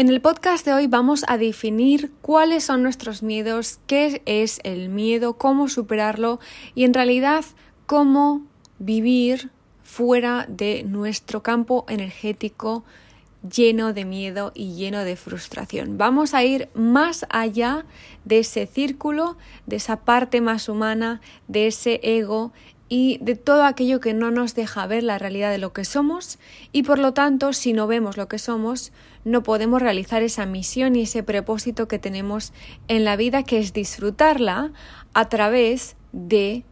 En el podcast de hoy vamos a definir cuáles son nuestros miedos, qué es el miedo, cómo superarlo y en realidad cómo vivir fuera de nuestro campo energético lleno de miedo y lleno de frustración. Vamos a ir más allá de ese círculo, de esa parte más humana, de ese ego y de todo aquello que no nos deja ver la realidad de lo que somos y por lo tanto si no vemos lo que somos no podemos realizar esa misión y ese propósito que tenemos en la vida que es disfrutarla a través de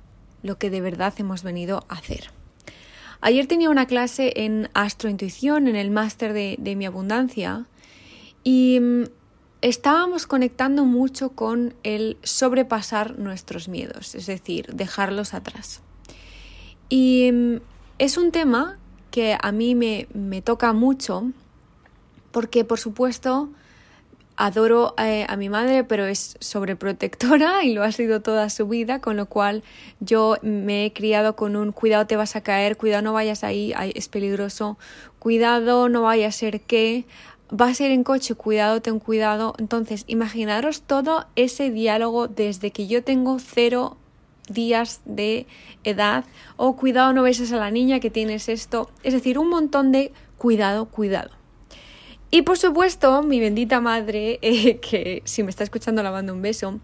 lo que de verdad hemos venido a hacer. Ayer tenía una clase en astrointuición en el máster de, de mi abundancia y mm, estábamos conectando mucho con el sobrepasar nuestros miedos, es decir, dejarlos atrás. Y mm, es un tema que a mí me, toca mucho porque, por supuesto, adoro eh, a mi madre, pero es sobreprotectora y lo ha sido toda su vida, con lo cual yo me he criado con un cuidado te vas a caer, cuidado no vayas ahí, es peligroso, cuidado no vaya a ser que, vas a ir en coche, cuidado, ten cuidado. Entonces, imaginaros todo ese diálogo desde que yo tengo cero días de edad o cuidado no beses a la niña que tienes esto, es decir, un montón de cuidado, cuidado. Y por supuesto, mi bendita madre, eh, que si me está escuchando la mando un beso,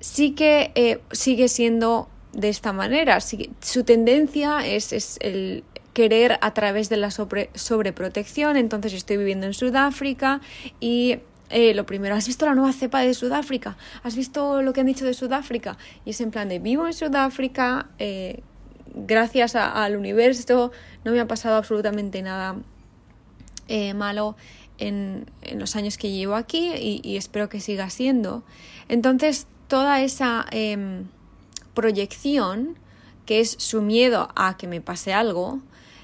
sí que eh, sigue siendo de esta manera. su tendencia es, es, el querer a través de la sobre, sobreprotección. Entonces estoy viviendo en Sudáfrica y eh, lo primero, ¿has visto la nueva cepa de Sudáfrica? ¿Has visto lo que han dicho de Sudáfrica? Y es en plan de vivo en Sudáfrica, eh, gracias al universo, no me ha pasado absolutamente nada eh, malo en, los años que llevo aquí y, espero que siga siendo. Entonces, toda esa em, proyección, que es su miedo a que me pase algo,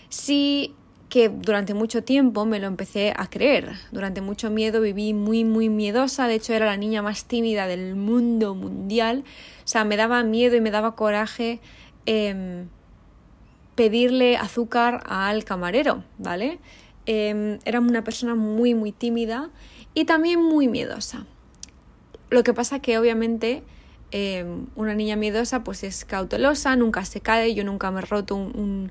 si que durante mucho tiempo me lo empecé a creer. Durante mucho miedo viví muy, muy miedosa. De hecho, era la niña más tímida del mundo mundial. O sea, me daba miedo y me daba coraje em, pedirle azúcar al camarero, ¿vale? Em, era una persona muy, muy tímida y también muy miedosa. Lo que pasa que obviamente em, una niña miedosa pues es cautelosa, nunca se cae, yo nunca me he roto un un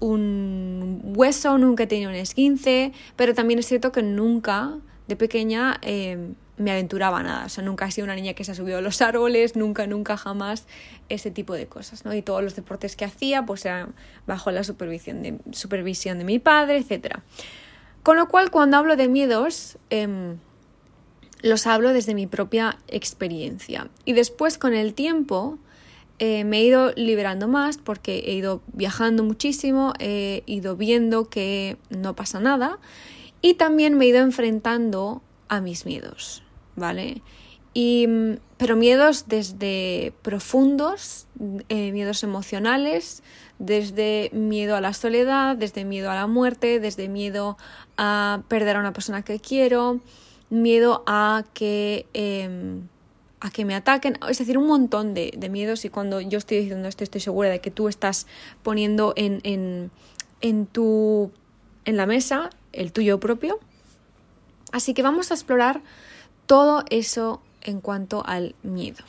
hueso, nunca he tenido un esguince, pero también es cierto que nunca, de pequeña, em, me aventuraba nada. O sea, nunca he sido una niña que se ha subido a los árboles, nunca, nunca, jamás ese tipo de cosas, ¿no? Y todos los deportes que hacía, pues eran bajo la supervisión de, supervisión de mi padre, etc. Con lo cual, cuando hablo de miedos, em, los hablo desde mi propia experiencia. Y después, con el tiempo, eh, me he ido liberando más porque he ido viajando muchísimo, he ido viendo que no pasa nada y también me he ido enfrentando a mis miedos, ¿vale? Y, mm, pero miedos desde profundos, eh, miedos emocionales, desde miedo a la soledad, desde miedo a la muerte, desde miedo a perder a una persona que quiero, miedo a que... Em, a que me ataquen, es decir, un montón de, miedos y cuando yo estoy diciendo esto estoy segura de que tú estás poniendo en, en, en, tu, en la mesa el tuyo propio. Así que vamos a explorar todo eso en cuanto al miedo.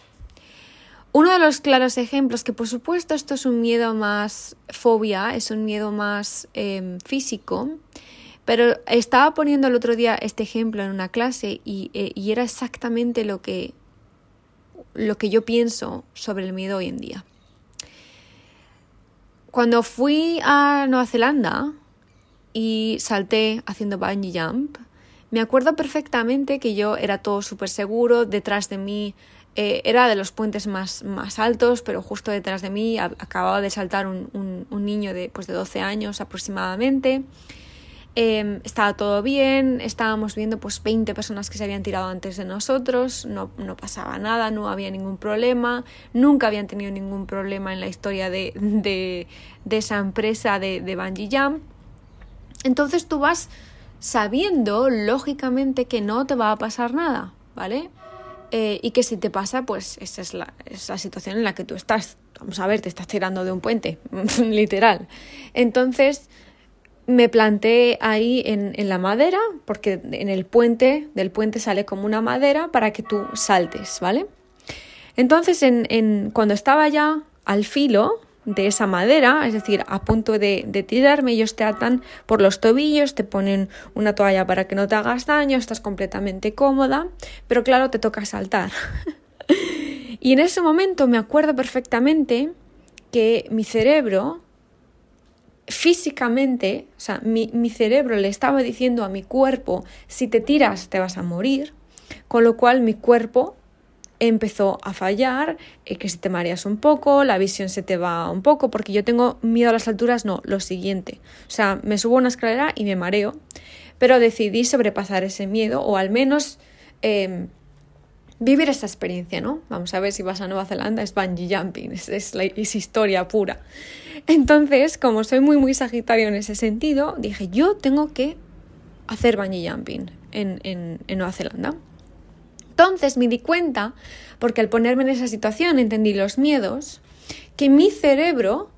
Uno de los claros ejemplos, que por supuesto esto es un miedo más fobia, es un miedo más em, físico, pero estaba poniendo el otro día este ejemplo en una clase y, eh, y era exactamente lo que lo que yo pienso sobre el miedo hoy en día. Cuando fui a Nueva Zelanda y salté haciendo bungee jump, me acuerdo perfectamente que yo era todo súper seguro, detrás de mí eh, era de los puentes más, más, altos, pero justo detrás de mí acababa de saltar un, un, niño de, pues de 12 años aproximadamente. Em, estaba todo bien, estábamos viendo pues 20 personas que se habían tirado antes de nosotros, no, no pasaba nada, no había ningún problema, nunca habían tenido ningún problema en la historia de, de, de esa empresa de, de Bungee Jump. Entonces tú vas sabiendo, lógicamente, que no te va a pasar nada, ¿vale? Eh, y que si te pasa, pues esa es la, es la situación en la que tú estás. Vamos a ver, te estás tirando de un puente, literal. Entonces, me planté ahí en, la madera, porque en el puente, del puente sale como una madera para que tú saltes, ¿vale? Entonces, en, cuando estaba ya al filo de esa madera, es decir, a punto de, de, tirarme, ellos te atan por los tobillos, te ponen una toalla para que no te hagas daño, estás completamente cómoda, pero claro, te toca saltar. y en ese momento me acuerdo perfectamente que mi cerebro físicamente, o sea, mi, cerebro le estaba diciendo a mi cuerpo, si te tiras te vas a morir, con lo cual mi cuerpo empezó a fallar, eh, que si te mareas un poco, la visión se te va un poco, porque yo tengo miedo a las alturas, no, lo siguiente, o sea, me subo a una escalera y me mareo, pero decidí sobrepasar ese miedo, o al menos em, vivir esa experiencia, ¿no? Vamos a ver si vas a Nueva Zelanda, es bungee jumping, es, es, historia pura. Entonces, como soy muy, muy sagitario en ese sentido, dije, yo tengo que hacer bungee jumping en, en, en Nueva Zelanda. Entonces me di cuenta, porque al ponerme en esa situación entendí los miedos, que mi cerebro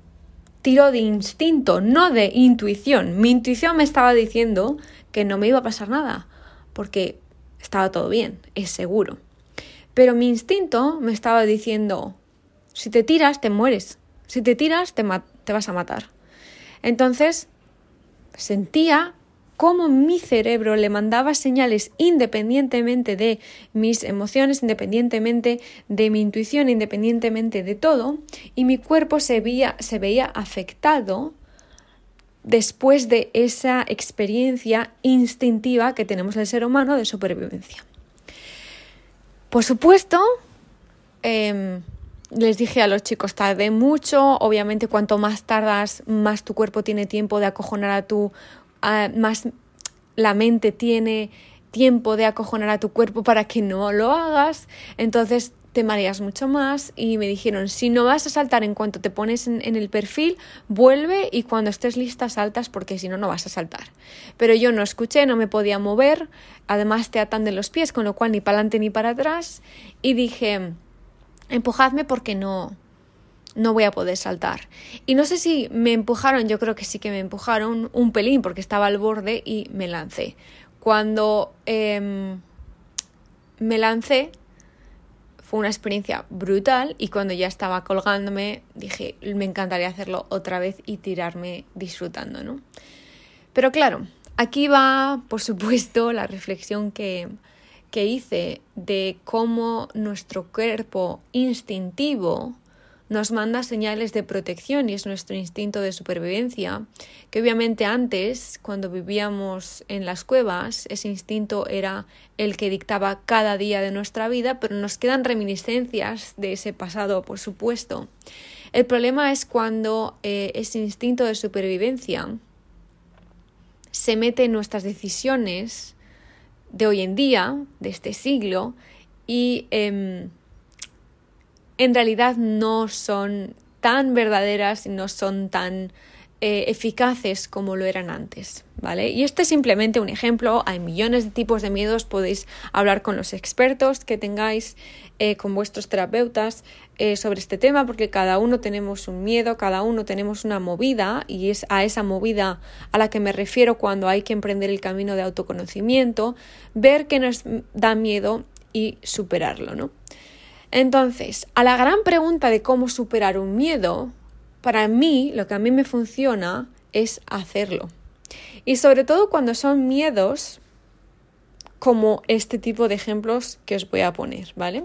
tiró de instinto, no de intuición. Mi intuición me estaba diciendo que no me iba a pasar nada, porque estaba todo bien, es seguro. Pero mi instinto me estaba diciendo, si te tiras, te mueres. Si te tiras, te, te vas a matar. Entonces, sentía cómo mi cerebro le mandaba señales independientemente de mis emociones, independientemente de mi intuición, independientemente de todo, y mi cuerpo se veía, se veía afectado después de esa experiencia instintiva que tenemos el ser humano de supervivencia. Por supuesto, em, les dije a los chicos, tarde mucho, obviamente cuanto más tardas, más tu cuerpo tiene tiempo de acojonar a tu, más la mente tiene tiempo de acojonar a tu cuerpo para que no lo hagas, entonces te mareas mucho más y me dijeron, si no vas a saltar en cuanto te pones en, el perfil, vuelve y cuando estés lista saltas porque si no, no vas a saltar. Pero yo no escuché, no me podía mover, además te atan de los pies, con lo cual ni para adelante ni para atrás y dije, empujadme porque no, no voy a poder saltar. Y no sé si me empujaron, yo creo que sí que me empujaron un pelín porque estaba al borde y me lancé. Cuando em, me lancé, fue una experiencia brutal y cuando ya estaba colgándome dije, me encantaría hacerlo otra vez y tirarme disfrutando, ¿no? Pero claro, aquí va, por supuesto, la reflexión que, que hice de cómo nuestro cuerpo instintivo nos manda señales de protección y es nuestro instinto de supervivencia, que obviamente antes, cuando vivíamos en las cuevas, ese instinto era el que dictaba cada día de nuestra vida, pero nos quedan reminiscencias de ese pasado, por supuesto. El problema es cuando eh, ese instinto de supervivencia se mete en nuestras decisiones de hoy en día, de este siglo, y em, en realidad no son tan verdaderas y no son tan eh, eficaces como lo eran antes, ¿vale? Y este es simplemente un ejemplo, hay millones de tipos de miedos, podéis hablar con los expertos que tengáis, eh, con vuestros terapeutas eh, sobre este tema, porque cada uno tenemos un miedo, cada uno tenemos una movida, y es a esa movida a la que me refiero cuando hay que emprender el camino de autoconocimiento, ver qué nos da miedo y superarlo, ¿no? Entonces, a la gran pregunta de cómo superar un miedo, para mí lo que a mí me funciona es hacerlo. Y sobre todo cuando son miedos como este tipo de ejemplos que os voy a poner, ¿vale?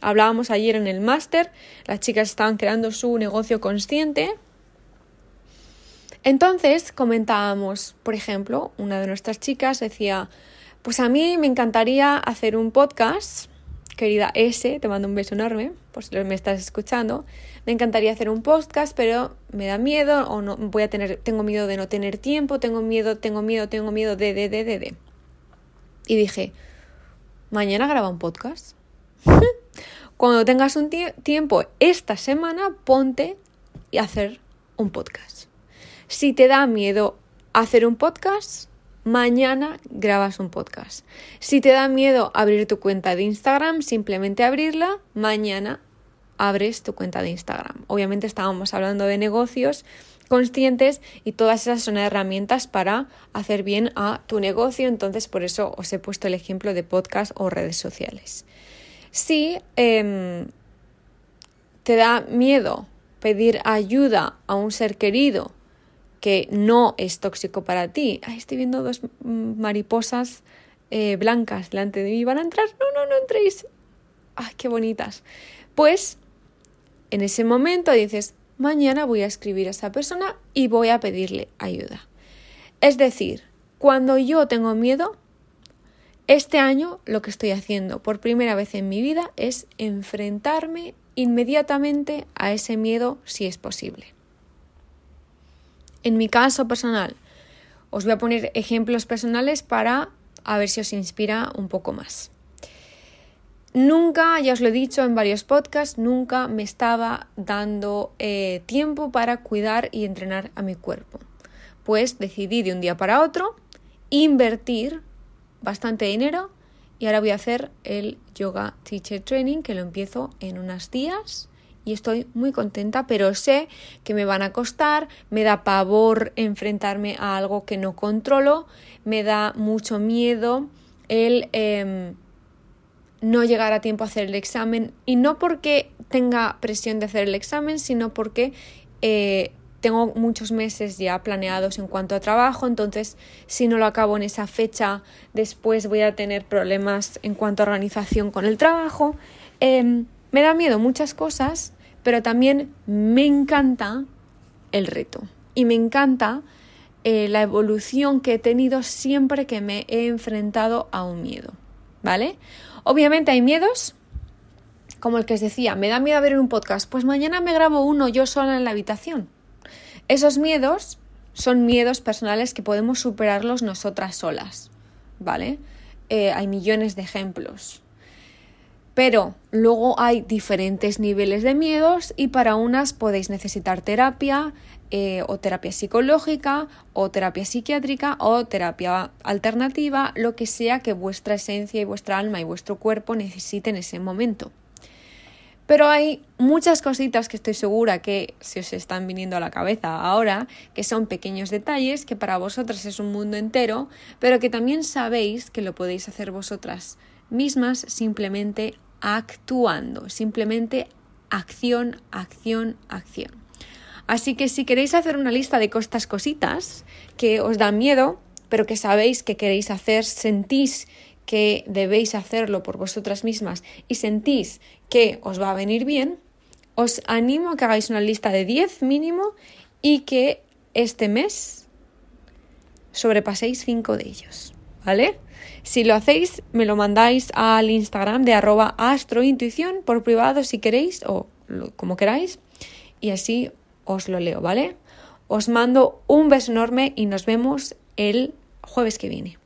Hablábamos ayer en el máster, las chicas estaban creando su negocio consciente. Entonces comentábamos, por ejemplo, una de nuestras chicas decía, pues a mí me encantaría hacer un podcast querida S, te mando un beso enorme, por si me estás escuchando. Me encantaría hacer un podcast, pero me da miedo o no voy a tener, tengo miedo de no tener tiempo, tengo miedo, tengo miedo, tengo miedo de, de, de, de, de. Y dije, mañana graba un podcast. Cuando tengas un tiempo esta semana, ponte y hacer un podcast. Si te da miedo hacer un podcast, mañana grabas un podcast. Si te da miedo abrir tu cuenta de Instagram, simplemente abrirla, mañana abres tu cuenta de Instagram. Obviamente estábamos hablando de negocios conscientes y todas esas son herramientas para hacer bien a tu negocio. Entonces, por eso os he puesto el ejemplo de podcast o redes sociales. Si em, te da miedo pedir ayuda a un ser querido que no es tóxico para ti. estoy viendo dos mariposas eh, blancas delante de mí. ¿Van a entrar? No, no, no entréis. ¡Ay, qué bonitas! Pues en ese momento dices, mañana voy a escribir a esa persona y voy a pedirle ayuda. Es decir, cuando yo tengo miedo, este año lo que estoy haciendo por primera vez en mi vida es enfrentarme inmediatamente a ese miedo si es posible. En mi caso personal, os voy a poner ejemplos personales para a ver si os inspira un poco más. Nunca, ya os lo he dicho en varios podcasts, nunca me estaba dando eh, tiempo para cuidar y entrenar a mi cuerpo. Pues decidí de un día para otro invertir bastante dinero y ahora voy a hacer el Yoga Teacher Training que lo empiezo en unos días y estoy muy contenta, pero sé que me van a costar, me da pavor enfrentarme a algo que no controlo, me da mucho miedo el... Em, no llegar a tiempo a hacer el examen y no porque tenga presión de hacer el examen, sino porque eh, tengo muchos meses ya planeados en cuanto a trabajo, entonces si no lo acabo en esa fecha, después voy a tener problemas en cuanto a organización con el trabajo. Em, me da miedo muchas cosas, pero también me encanta el reto y me encanta eh, la evolución que he tenido siempre que me he enfrentado a un miedo, ¿vale? Obviamente hay miedos, como el que os decía, me da miedo ver un podcast, pues mañana me grabo uno yo sola en la habitación. Esos miedos son miedos personales que podemos superarlos nosotras solas, ¿vale? Eh, hay millones de ejemplos. Pero luego hay diferentes niveles de miedos y para unas podéis necesitar terapia, eh, o terapia psicológica, o terapia psiquiátrica, o terapia alternativa, lo que sea que vuestra esencia y vuestra alma y vuestro cuerpo necesiten en ese momento. Pero hay muchas cositas que estoy segura que se os están viniendo a la cabeza ahora, que son pequeños detalles, que para vosotras es un mundo entero, pero que también sabéis que lo podéis hacer vosotras mismas simplemente actuando, simplemente acción, acción, acción. Así que si queréis hacer una lista de estas cositas que os dan miedo, pero que sabéis que queréis hacer, sentís que debéis hacerlo por vosotras mismas y sentís que os va a venir bien, os animo a que hagáis una lista de 10 mínimo y que este mes sobrepaséis 5 de ellos, ¿vale? Si lo hacéis, me lo mandáis al Instagram de arroba astrointuición por privado si queréis o como queráis y así os lo leo, ¿vale? Os mando un beso enorme y nos vemos el jueves que viene.